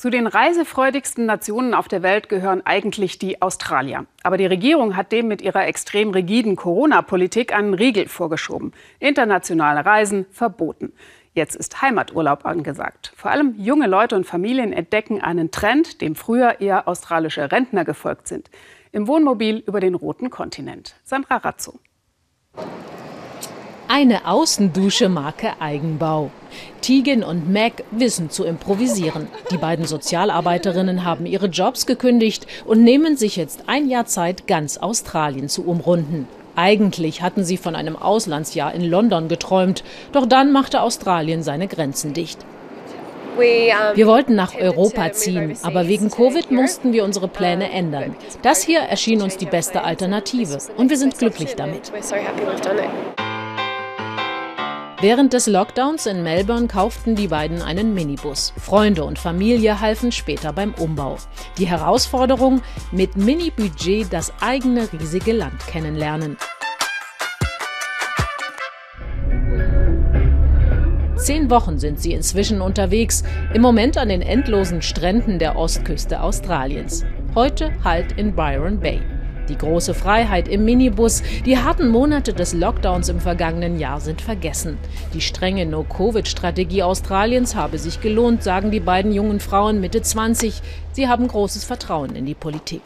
Zu den reisefreudigsten Nationen auf der Welt gehören eigentlich die Australier. Aber die Regierung hat dem mit ihrer extrem rigiden Corona-Politik einen Riegel vorgeschoben. Internationale Reisen verboten. Jetzt ist Heimaturlaub angesagt. Vor allem junge Leute und Familien entdecken einen Trend, dem früher eher australische Rentner gefolgt sind. Im Wohnmobil über den roten Kontinent. Sandra Razzo. Eine Außendusche Marke Eigenbau. Tegan und Mac wissen zu improvisieren. Die beiden Sozialarbeiterinnen haben ihre Jobs gekündigt und nehmen sich jetzt ein Jahr Zeit, ganz Australien zu umrunden. Eigentlich hatten sie von einem Auslandsjahr in London geträumt, doch dann machte Australien seine Grenzen dicht. Wir wollten nach Europa ziehen, aber wegen Covid mussten wir unsere Pläne ändern. Das hier erschien uns die beste Alternative und wir sind glücklich damit. Während des Lockdowns in Melbourne kauften die beiden einen Minibus. Freunde und Familie halfen später beim Umbau. Die Herausforderung, mit Mini-Budget das eigene riesige Land kennenlernen. Zehn Wochen sind sie inzwischen unterwegs, im Moment an den endlosen Stränden der Ostküste Australiens. Heute halt in Byron Bay. Die große Freiheit im Minibus, die harten Monate des Lockdowns im vergangenen Jahr sind vergessen. Die strenge No-Covid-Strategie Australiens habe sich gelohnt, sagen die beiden jungen Frauen Mitte 20. Sie haben großes Vertrauen in die Politik.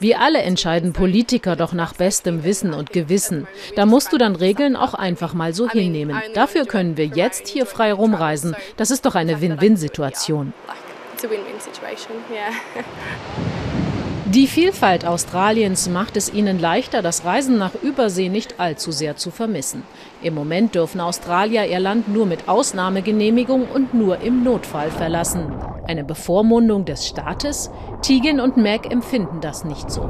Wir alle entscheiden Politiker doch nach bestem Wissen und Gewissen. Da musst du dann Regeln auch einfach mal so hinnehmen. Dafür können wir jetzt hier frei rumreisen. Das ist doch eine Win-Win-Situation it's a win-win situation, yeah. Die Vielfalt Australiens macht es ihnen leichter, das Reisen nach Übersee nicht allzu sehr zu vermissen. Im Moment dürfen Australier ihr Land nur mit Ausnahmegenehmigung und nur im Notfall verlassen. Eine Bevormundung des Staates? Tegan und Meg empfinden das nicht so.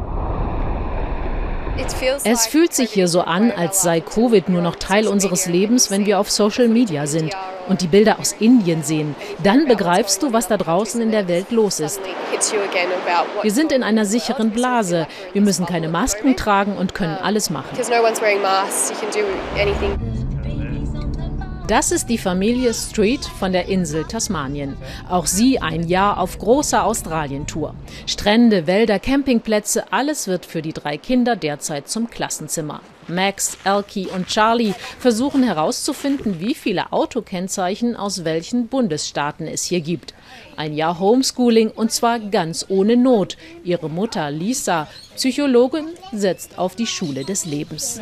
Es fühlt sich hier so an, als sei Covid nur noch Teil unseres Lebens, wenn wir auf Social Media sind und die Bilder aus Indien sehen. Dann begreifst du, was da draußen in der Welt los ist. Wir sind in einer sicheren Blase. Wir müssen keine Masken tragen und können alles machen. Das ist die Familie Street von der Insel Tasmanien. Auch sie ein Jahr auf großer Australien-Tour. Strände, Wälder, Campingplätze, alles wird für die drei Kinder derzeit zum Klassenzimmer. Max, Elkie und Charlie versuchen herauszufinden, wie viele Autokennzeichen aus welchen Bundesstaaten es hier gibt. Ein Jahr Homeschooling und zwar ganz ohne Not. Ihre Mutter Lisa, Psychologin, setzt auf die Schule des Lebens.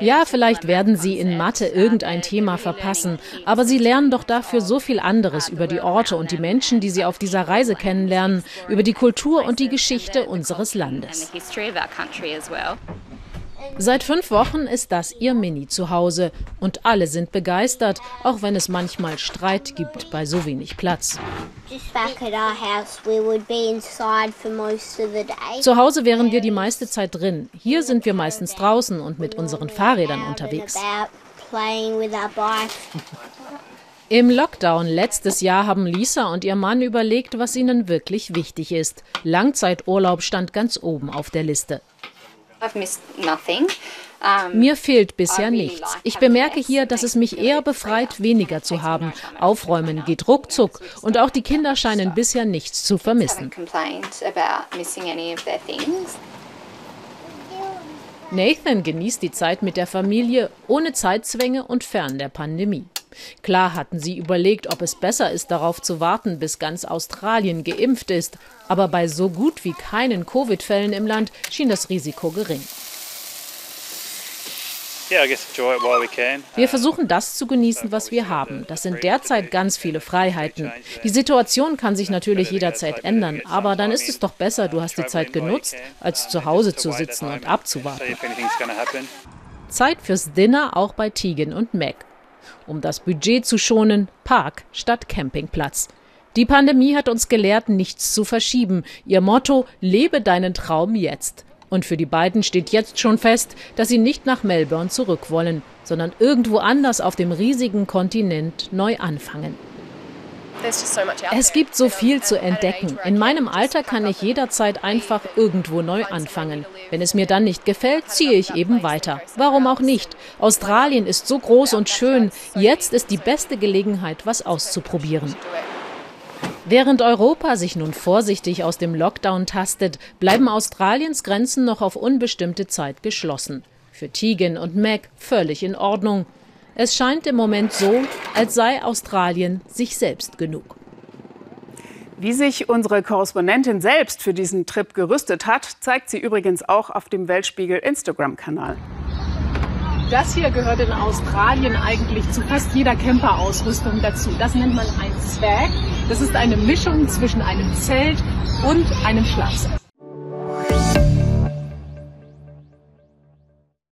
Ja, vielleicht werden sie in Mathe irgendein Thema verpassen, aber sie lernen doch dafür so viel anderes über die Orte und die Menschen, die sie auf dieser Reise kennenlernen, über die Kultur und die Geschichte unseres Landes. Seit fünf Wochen ist das ihr Mini-Zuhause und alle sind begeistert, auch wenn es manchmal Streit gibt bei so wenig Platz. Zu Hause wären wir die meiste Zeit drin. Hier sind wir meistens draußen und mit unseren Fahrrädern unterwegs. Im Lockdown letztes Jahr haben Lisa und ihr Mann überlegt, was ihnen wirklich wichtig ist. Langzeiturlaub stand ganz oben auf der Liste. Mir fehlt bisher nichts. Ich bemerke hier, dass es mich eher befreit, weniger zu haben. Aufräumen geht ruckzuck und auch die Kinder scheinen bisher nichts zu vermissen. Nathan genießt die Zeit mit der Familie ohne Zeitzwänge und fern der Pandemie. Klar hatten sie überlegt, ob es besser ist, darauf zu warten, bis ganz Australien geimpft ist, aber bei so gut wie keinen Covid-Fällen im Land schien das Risiko gering. Wir versuchen das zu genießen, was wir haben. Das sind derzeit ganz viele Freiheiten. Die Situation kann sich natürlich jederzeit ändern, aber dann ist es doch besser, du hast die Zeit genutzt, als zu Hause zu sitzen und abzuwarten. Zeit fürs Dinner auch bei Tegan und Meg. Um das Budget zu schonen, Park statt Campingplatz. Die Pandemie hat uns gelehrt, nichts zu verschieben. Ihr Motto, lebe deinen Traum jetzt. Und für die beiden steht jetzt schon fest, dass sie nicht nach Melbourne zurück wollen, sondern irgendwo anders auf dem riesigen Kontinent neu anfangen. Es gibt so viel zu entdecken. In meinem Alter kann ich jederzeit einfach irgendwo neu anfangen. Wenn es mir dann nicht gefällt, ziehe ich eben weiter. Warum auch nicht? Australien ist so groß und schön. Jetzt ist die beste Gelegenheit, was auszuprobieren. Während Europa sich nun vorsichtig aus dem Lockdown tastet, bleiben Australiens Grenzen noch auf unbestimmte Zeit geschlossen. Für Tegan und Mac völlig in Ordnung. Es scheint im Moment so, als sei Australien sich selbst genug. Wie sich unsere Korrespondentin selbst für diesen Trip gerüstet hat, zeigt sie übrigens auch auf dem Weltspiegel Instagram-Kanal. Das hier gehört in Australien eigentlich zu fast jeder Camperausrüstung dazu. Das nennt man ein Swag. Das ist eine Mischung zwischen einem Zelt und einem Schlafsack.